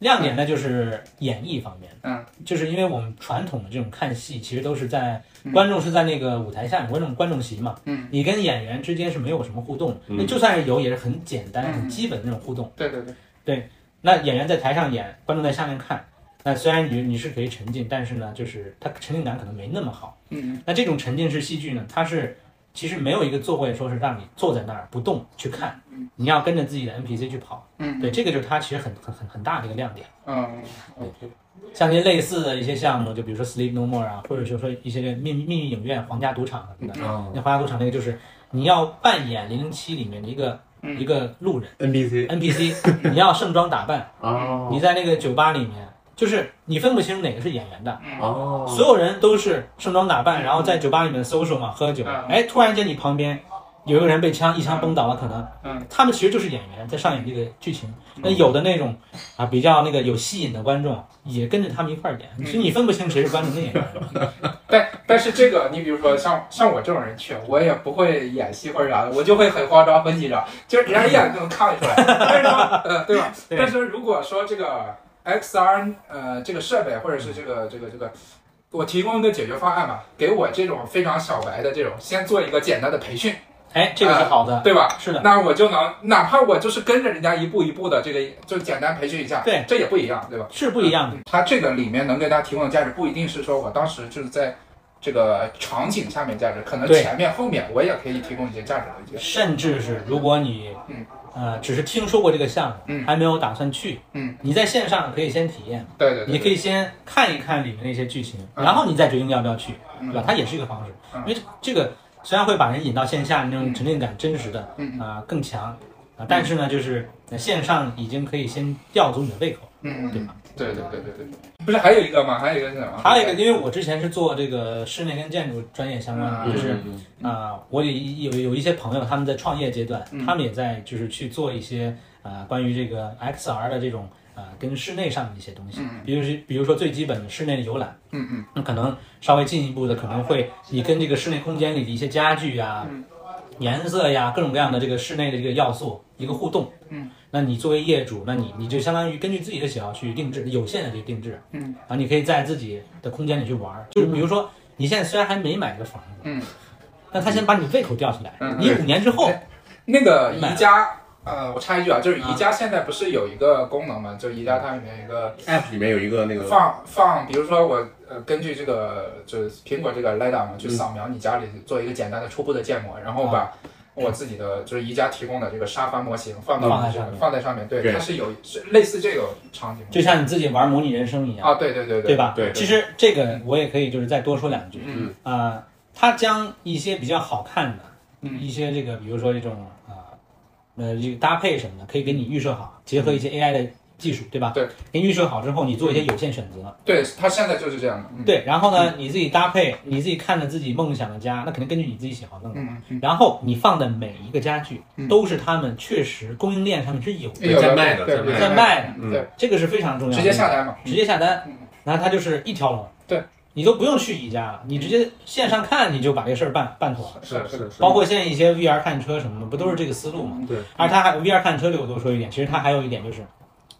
亮点呢就是演绎方面，嗯，就是因为我们传统的这种看戏，其实都是在嗯。观众是在那个舞台下面，观众观众席嘛，嗯，你跟演员之间是没有什么互动，嗯。那就算是有，也是很简单、嗯。很基本的那种互动。对对对，那演员在台上演，观众在下面看，那虽然你你是可以沉浸，但是呢，就是它沉浸感可能没那么好。嗯。那这种沉浸式戏剧呢，它是其实没有一个座位说是让你坐在那儿不动去看，你要跟着自己的 NPC 去跑。嗯。对，这个就是它其实很很很很大的一个亮点。嗯，OK，像一些类似的一些项目，就比如说 Sleep No More 啊，或者就是说一些秘密秘密影院、皇家赌场什么的。哦那皇家赌场那个就是你要扮演零零七里面的一个、嗯。一个路人，NPC NPC，你要盛装打扮，(laughs) 哦。你在那个酒吧里面，就是你分不清哪个是演员的，哦，所有人都是盛装打扮，然后在酒吧里面 social 嘛，喝酒。嗯。哎，突然间你旁边有一个人被枪一枪崩倒了，可能嗯。他们其实就是演员在上演这个剧情。那有的那种啊比较那个有吸引的观众也跟着他们一块儿演，所以你分不清谁是观众跟演员。(laughs) 但但是这个，你比如说像像我这种人去，我也不会演戏或者啥的，我就会很慌张、很紧张，就是人家一眼就能看得出来。(laughs) 但是对吧？但是如果说这个 XR 呃这个设备或者是这个这个这个，我提供一个解决方案吧，给我这种非常小白的这种，先做一个简单的培训，哎，这个是好的，对吧？是的，那我就能，哪怕我就是跟着人家一步一步的这个，就简单培训一下，对，这也不一样，对吧？是不一样的。它这个里面能给大家提供的价值，不一定是说我当时就是在这个场景下面价值，可能前面后面我也可以提供一些价值的一些。甚至是如果你嗯呃只是听说过这个项目，嗯还没有打算去，嗯，你在线上可以先体验，对对对，你可以先看一看里面的一些剧情，嗯然后你再决定要不要去，嗯对吧？它也是一个方式，嗯因为这个虽然会把人引到线下那种沉浸感真实的嗯啊更强啊，但是呢，就是呃线上已经可以先吊足你的胃口，嗯对吧？对对对对对，不是还有一个吗？还有一个是什么？还有一个，因为我之前是做这个室内跟建筑专业相关的，嗯就是嗯啊、我有有有一些朋友，他们在创业阶段，嗯他们也在就是去做一些啊、关于这个 XR 的这种啊、跟室内上的一些东西，嗯比如是比如说最基本的室内的游览，嗯嗯。那可能稍微进一步的可能会你跟这个室内空间里的一些家具呀、嗯。颜色呀，各种各样的这个室内的这个要素一个互动，嗯，那你作为业主，那你你就相当于根据自己的喜好去定制有限的去定制，嗯，啊，你可以在自己的空间里去玩儿，就是比如说你现在虽然还没买个房子，嗯，但他先把你胃口吊起来，嗯。你五年之后，那个宜家，呃，我插一句啊，就是宜家现在不是有一个功能嘛？就宜家它里面有一个 App 里面有一个那个放放，比如说我呃根据这个就是苹果这个 LiDAR 嘛，去扫描你家里做一个简单的初步的建模，然后把我自己的就是宜家提供的这个沙发模型放到这个放在上面。放在上面，对，它是有是类似这个场景就像你自己玩模拟人生一样，啊，对对对对。吧？对其实这个我也可以就是再多说两句，嗯。啊、它将一些比较好看的，嗯。一些这个比如说这种啊呃这个搭配什么的，可以给你预设好，结合一些 AI 的技术，对吧？对，给你预设好之后，你做一些有限选择，对，它现在就是这样的，嗯。对，然后呢，你自己搭配，你自己看着自己梦想的家，那肯定根据你自己喜好弄的。嗯嗯，然后你放的每一个家具嗯。都是他们确实供应链上面是有的，有在卖的对在卖的。在卖的，嗯。对，这个是非常重要的。直接下单嘛，直接下单嗯，然后它就是一条龙，对，你都不用去宜家了，你直接线上看你就把这事儿办办妥了。是是是，包括现在一些 VR 看车什么的，不都是这个思路吗？对。而它还 VR 看车里我多说一点，其实它还有一点就是，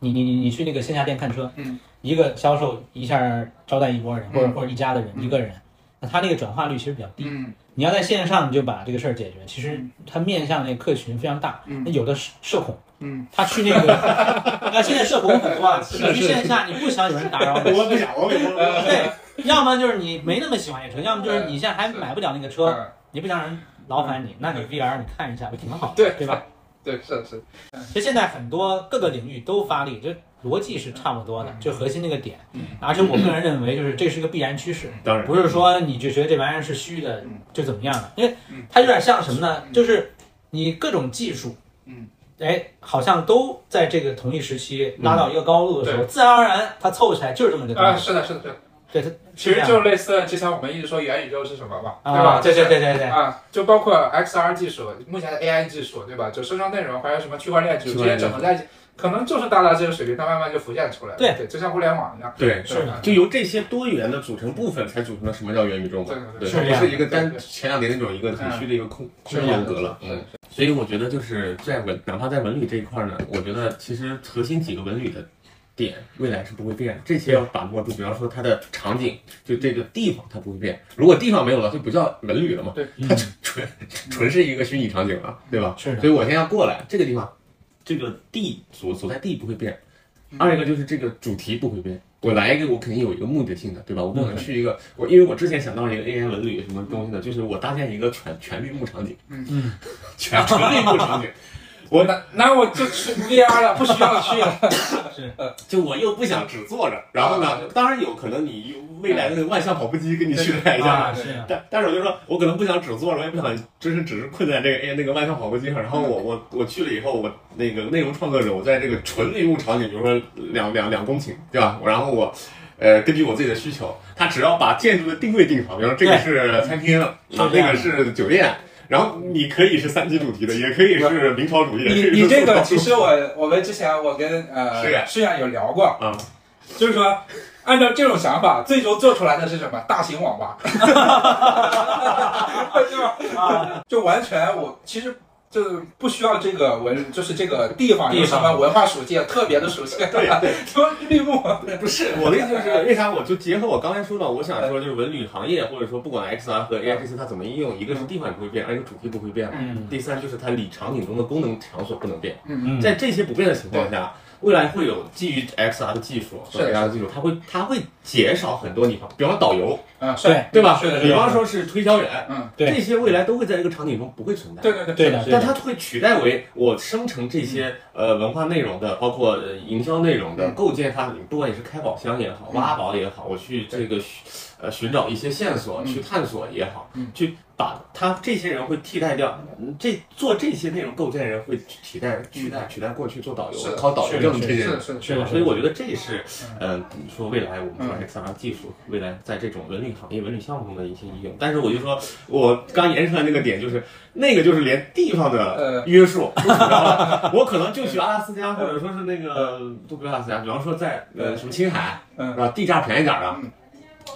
你你你你去那个线下店看车，嗯，一个销售一下招待一拨人，或者嗯。或者一家的人嗯。一个人，那他那个转化率其实比较低。嗯。你要在线上你就把这个事儿解决，其实他面向那个客群非常大，嗯那有的是社恐，嗯，他去那个，那现在社恐很多啊，你去线下你不想有人打扰你，我不想，我不想 (laughs) 对，要么就是你没那么喜欢这车，要么就是你现在还买不了那个车，嗯你不想人劳烦你，那你 VR 你看一下不挺好的，对对吧？对是是，其实现在很多各个领域都发力，这逻辑是差不多的，就核心那个点。而且我个人认为，就是这是一个必然趋势，当然。不是说你就觉得这玩意儿是虚的嗯。就怎么样了，因为它有点像什么呢？就是你各种技术，嗯，哎，好像都在这个同一时期拉到一个高度的时候，对。自然而然它凑起来就是这么个啊东西。是的是的是的，对，它其实就类似之前我们一直说元宇宙是什么嘛，对啊，吧？对对对对对，啊，就包括 XR 技术，目前的 AI 技术，对吧？就生成内容，还有什么区块链技术，这些整合在一起，可能就是达到这个水平，它慢慢就浮现出来了。对对，就像互联网一样。对，是的就由这些多元的组成部分才组成了什么叫元宇宙嘛？对对对，不是一个单对对前两年那种一个很虚的一个空空是这样间格了。嗯，所以我觉得就是在文，哪怕在文旅这一块呢，我觉得其实核心几个文旅的点，未来是不会变的。这些要把握住，比方说它的场景，就这个地方它不会变。如果地方没有了，就不叫文旅了嘛，对，它就纯纯是一个虚拟场景了，对吧？是的所以我现在要过来这个地方，这个地所所在地不会变。二一个就是这个主题不会变，我来一个我肯定有一个目的性的，对吧？我不可能去一个我，因为我之前想到了一个 AI 文旅什么东西的，就是我搭建一个全全绿幕场景，嗯，全纯绿幕场景，我那那我就去 VR 了，不需要去了。(laughs) 就我又不想只坐着，然后呢，当然有可能你未来的那个万向跑步机给你训练一下，但但是我就说，我可能不想只坐着，我也不想就是只是困在这个哎那个万向跑步机上。然后我我我去了以后，我那个内容创作者，我在这个纯内容场景，比如说两两两公顷，对吧？然后我。呃，根据我自己的需求，他只要把建筑的定位定好，比如说这个是餐厅，啊，那个是酒店，然后你可以是三级主题的，也可以是明朝主义，你你这个其实我我们之前我跟呃是远有聊过，啊，就是说按照这种想法，最终做出来的是什么？大型网吧，(laughs) 对吧？啊，就完全我其实就是不需要这个文，就是这个地方有地方什么文化属性特别的属性，对吧？什么 (laughs) 绿幕，不是我的意思就是，(laughs) 为啥我就结合我刚才说的，我想说就是文旅行业或者说不管 XR 和 AIGC 它怎么应用，一个是地方也不会变，二一个主题不会变嘛。嗯第三就是它里场景中的功能场所不能变。嗯嗯在这些不变的情况下，未来会有基于 XR 的技术和是的 AR 的技术，它会它会减少很多你方，比方导游，嗯，对对吧？是的，比方说是推销员，嗯，对。这些未来都会在这个场景中不会存在。对对对对的但它会取代为我生成这些呃文化内容的，包括呃营销内容的嗯。构建它，不管你是开宝箱也好，挖宝也好，我去这个寻呃寻找一些线索，嗯去探索也好嗯，去把他这些人会替代掉，嗯这做这些内容构建人会替代取代取代过去做导游考导游是的这些人是的，。是的，是的所以我觉得这是，嗯呃，说未来我们说嗯 XR 技术，未来在这种文旅行业、文旅项目中的一些应用。但是我就说，我刚延伸的那个点就是，那个就是连地方的呃约束。(laughs) 我可能就去阿拉斯加，或者说是那个都不是阿拉斯加，比方说在呃什么青海，嗯是吧？地价便宜点儿的嗯，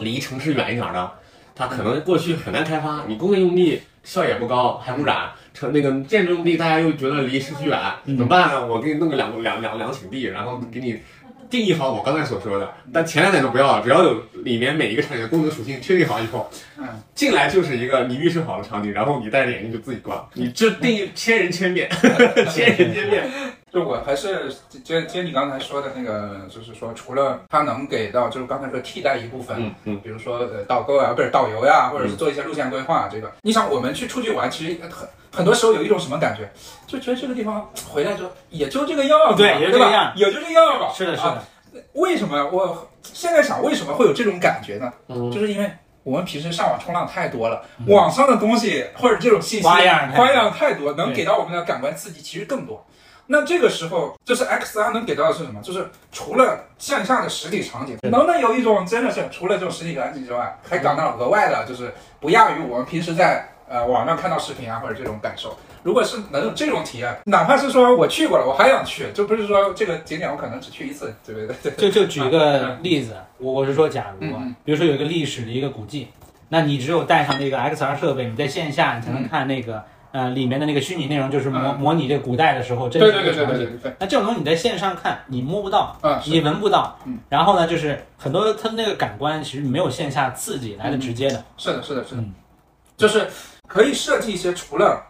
离城市远一点儿的，它可能过去很难开发，你工业用地效益也不高，还污染。成那个建筑用地，大家又觉得离市区远，怎么办呢？我给你弄个两两两两顷地，然后给你定义好我刚才所说的，但前两点都不要了，只要有里面每一个产业的功能属性确定好以后，嗯，进来就是一个你预设好的场景，然后你戴着眼镜就自己逛，你这定义千人千面，(laughs) 千人千面。就我还是接接你刚才说的那个，就是说除了它能给到，就是刚才说替代一部分，嗯嗯，比如说呃导购啊，不是导游呀，或者是做一些路线规划，这个。你想我们去出去玩，其实很很多时候有一种什么感觉，就觉得这个地方回来之后也就这个样子，对也就这样也就这样吧。是的，是啊的，为什么我现在想为什么会有这种感觉呢？嗯。就是因为我们平时上网冲浪太多了，网上的东西或者这种信息花样花样太多，能给到我们的感官刺激其实更多。那这个时候，就是 XR 能给到的是什么？就是除了线下的实体场景，能不能有一种真的是除了这种实体场景之外，还感到额外的，就是不亚于我们平时在呃网上看到视频啊或者这种感受？如果是能有这种体验，哪怕是说我去过了，我还想去，就不是说这个景点我可能只去一次，对不对？对就就举一个例子，我我是说，假如啊比如说有一个历史的一个古迹，那你只有带上那个 XR 设备，你在线下你才能看那个呃里面的那个虚拟内容，就是模嗯模拟这个古代的时候真对实对对对对的场景。那这种东西你在线上看，你摸不到，嗯，你闻不到嗯，然后呢，就是很多它的那个感官其实没有线下刺激来的直接的。是的，是的，是的嗯，就是可以设计一些除了，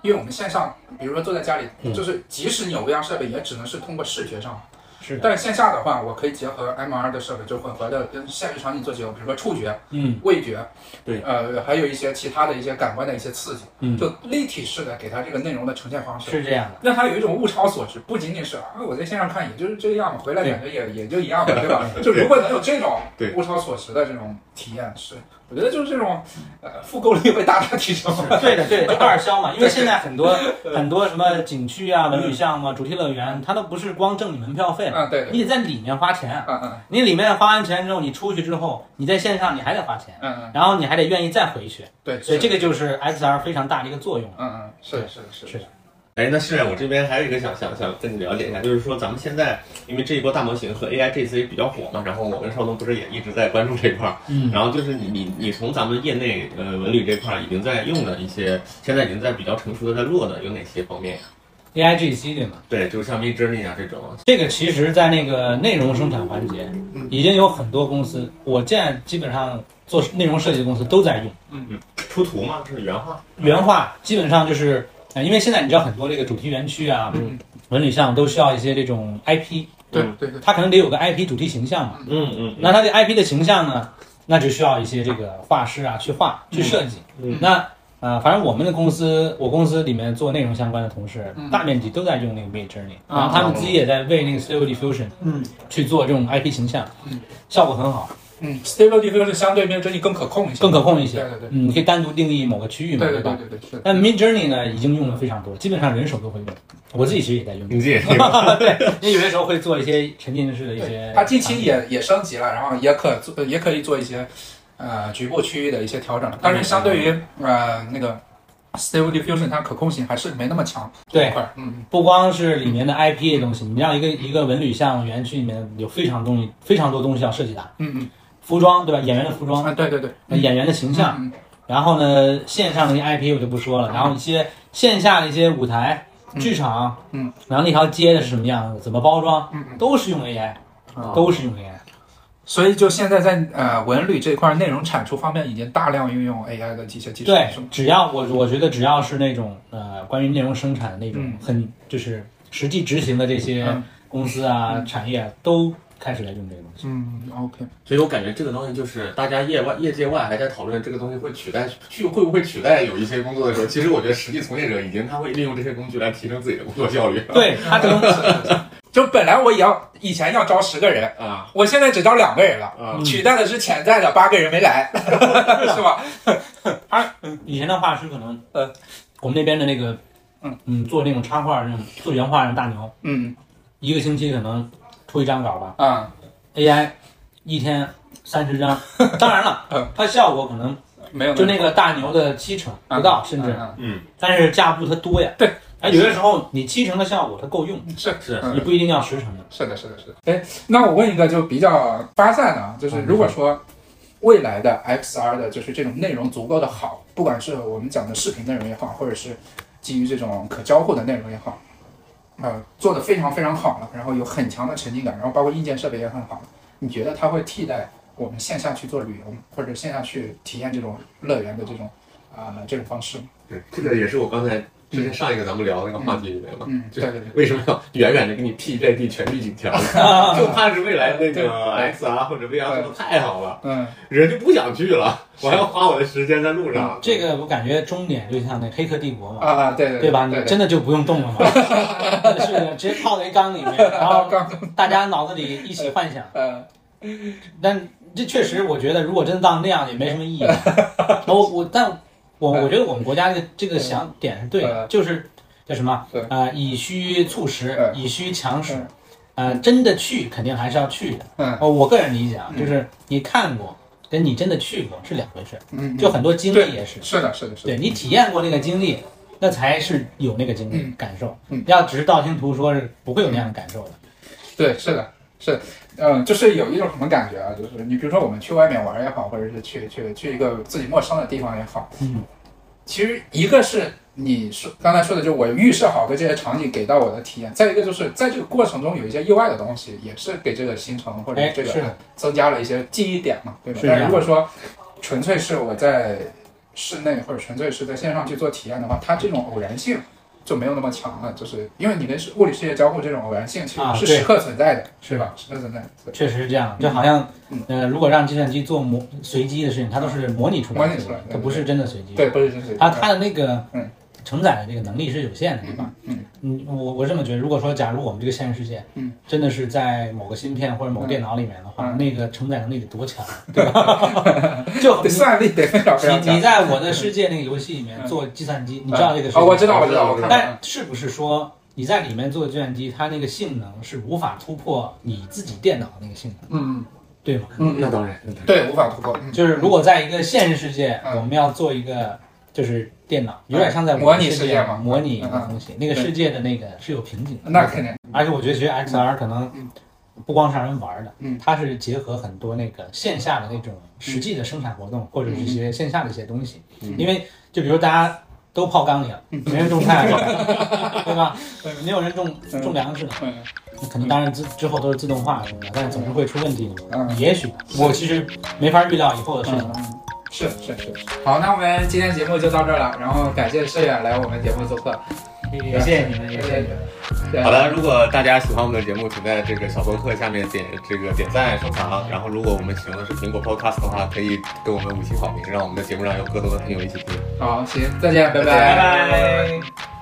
因为我们线上，比如说坐在家里，嗯就是即使你有 VR 设备，也只能是通过视觉上。是，但是线下的话，我可以结合 MR 的设备，就混合的跟现实场景做结合，比如说触觉、嗯味觉，对呃，还有一些其他的一些感官的一些刺激，嗯，就立体式的给它这个内容的呈现方式。是这样的。让它有一种物超所值，不仅仅是啊，我在线上看也就是这样嘛，回来感觉也也就一样嘛，对吧？(laughs) 就如果能有这种对物超所值的这种体验，是我觉得就是这种呃复购率会大大提升。对的，对的，(laughs) 就二销嘛。因为现在很多 (laughs) 很多什么景区啊、文旅项目啊、主题乐园，它都不是光挣你门票费了，啊，对对，你得在里面花钱。嗯嗯你里面花完钱之后，你出去之后，你在线上你还得花钱，嗯嗯，然后你还得愿意再回去，对，所以这个，就是 XR 非常大的一个作用。嗯嗯，是的，是的，是的哎，那是我这边还有一个想想想跟你了解一下，就是说咱们现在因为这一波大模型和 AIGC 比较火嘛，然后我跟邵东不是也一直在关注这块儿，嗯然后就是你你你从咱们业内呃文旅这块儿已经在用的一些，现在已经在比较成熟的在落的有哪些方面呀？AIGC 对吗？对，就像 Mid Journey 啊这种，这个其实，在那个内容生产环节，已经有很多公司，我现在基本上做内容设计的公司都在用嗯嗯出图吗？是原画？原画，基本上就是，呃，因为现在你知道很多这个主题园区啊，嗯。文旅项都需要一些这种 IP，对对对，它可能得有个 IP 主题形象嘛。嗯嗯那它的 IP 的形象呢，那就需要一些这个画师啊去画去设计。嗯那呃，反正我们的公司，我公司里面做内容相关的同事，嗯大面积都在用那个 Mid Journey，啊然后他们自己也在为那个 Stable Diffusion 嗯。去做这种 IP 形象，嗯。效果很好，嗯，Stable Diffusion 相对面真你更可控一些，更可控一些。对对对嗯，你可以单独定义某个区域嘛，对对吧？对对对，是，但 Mid Journey 呢，已经用的非常多，基本上人手都会用。我自己其实也在用，你自己也是 (laughs) 对，因为有些时候会做一些沉浸式的一些。它近期也也升级了，然后也可做也可以做一些呃局部区域的一些调整，但是相对于呃那个 Stable Diffusion 它可控性还是没那么强。对这块儿，嗯不光是里面的 IP 的东西，你让一个一个文旅项园区里面有非常东西非常多东西要设计它，嗯嗯服装对吧？演员的服装，啊，对对对，演员的形象，嗯然后呢，线上的一些 IP 我就不说了，然后一些线下的一些舞台、剧场，嗯，然后那条街的是什么样子，怎么包装，嗯都是用 AI，啊都是用 AI。所以就现在在呃文旅这一块内容产出方面，已经大量运用 AI 的一些技术，对，只要我我觉得只要是那种呃关于内容生产的那种嗯。很就是实际执行的这些嗯。公司啊、产业啊都开始来用这个东西。嗯，OK，所以我感觉这个东西就是大家业外业界外还在讨论这个东西会取代去会不会取代有一些工作的时候，其实我觉得实际从业者已经他会利用这些工具来提升自己的工作效率。对，它可能 (laughs) 就本来我也要以前要招十个人，啊我现在只招两个人了，啊取代的是潜在的八个人没来，(laughs) 是吧？他 (laughs) 以前的话是可能呃，我们那边的那个嗯嗯做那种插画那种做原画那种大牛，嗯一个星期可能出一张稿吧。啊，，AI 一天三十张，(laughs) 当然了嗯，它效果可能没有就那个大牛的七成不到，甚至，嗯嗯但是架不它多呀。对，哎，有的时候你七成的效果它够用，嗯是是。嗯。你不一定要十成的。是的，是的，是的。哎，那我问一个就比较发散的，啊，就是如果说未来的 XR 的，就是这种内容足够的好，不管是我们讲的视频内容也好，或者是基于这种可交互的内容也好，呃，做的非常非常好了，然后有很强的沉浸感，然后包括硬件设备也很好，你觉得它会替代我们线下去做旅游，或者线下去体验这种乐园的这种啊、这种方式？对，这个也是我刚才之前上一个咱们聊的那个话题里面嘛。嗯，就对对对。为什么要远远的给你辟遍地全局景条？(laughs) 就怕是未来那个 XR 或者 VR 做的太好了，嗯人就不想去了，我还要花我的时间在路上。这个我感觉终点就像那《黑客帝国》嘛，啊啊，对对对吧？你真的就不用动了嘛，(laughs) 是，直接泡在缸里面，(laughs) 然后大家脑子里一起幻想。嗯但这确实，我觉得如果真的当那样，也没什么意义。我我，但我我觉得我们国家这个这个想点是对的，嗯就是叫什么对？呃，以虚促实嗯，以虚强实嗯。呃，真的去肯定还是要去的。嗯哦，我个人理解啊，嗯就是你看过跟你真的去过是两回事，嗯，就很多经历也是。是的，是的，是的。对你体验过那个经历，那才是有那个经历嗯感受嗯。要只是道听途说，是不会有那样的感受的。对，是的，是，嗯，就是有一种什么感觉啊？就是你比如说我们去外面玩也好，或者是去去去一个自己陌生的地方也好，嗯，其实一个是你说刚才说的，就是我预设好的这些场景给到我的体验，再一个就是在这个过程中有一些意外的东西，也是给这个行程或者这个增加了一些记忆点嘛，对吧？但如果说纯粹是我在室内或者纯粹是在线上去做体验的话，它这种偶然性。就没有那么强了，就是因为你跟物理世界交互这种偶然性其实是时刻存在的，是是吧？时刻存在确实是这样，就好像嗯，呃，如果让计算机做模随机的事情，它都是模拟出来的，模拟出来的它不是真的随机。对，不是真随机它它的那个嗯承载的这个能力是有限的，对吧？嗯嗯，我我这么觉得，如果说假如我们这个现实世界，嗯，真的是在某个芯片或者某个电脑里面的话，嗯。那个承载能力得多强，对吧？(laughs) 就，算力得非常非常强。你你在我的世界那个游戏里面做计算机，你知道这个事哦，我知道，我知道，我知道但是不是说你在里面做计算机，它那个性能是无法突破你自己电脑那个性能，嗯对吗？嗯嗯，那当然，对，无法突破。嗯。就是如果在一个现实世界，嗯。我们要做一个就是电脑，有点像在模拟世世界嘛模拟一个嗯嗯东西，那个世界的那个是有瓶颈的。那肯定，而且我觉得其实 XR 可能嗯不光是让人玩的，嗯它是结合很多那个线下的那种实际的生产活动，或者是一些线下的一些东西。嗯因为就比如大家都泡缸里了，嗯没人种菜了，(laughs) 对吧？(laughs) 没有人种嗯种粮食了，嗯可能当然之之后都是自动化什么的，但是总是会出问题也许我其实没法预料以后的事情。嗯，是是是。好，那我们今天节目就到这儿了，然后感谢社远来我们节目做客，也谢谢你们，也谢谢你们。好的，如果大家喜欢我们的节目，请在这个小博客下面点这个点赞收藏。然后，如果我们使用的是苹果 Podcast 的话，可以给我们五星好评，让我们的节目上有更多的朋友一起听。好，行，再见，拜拜。拜拜拜。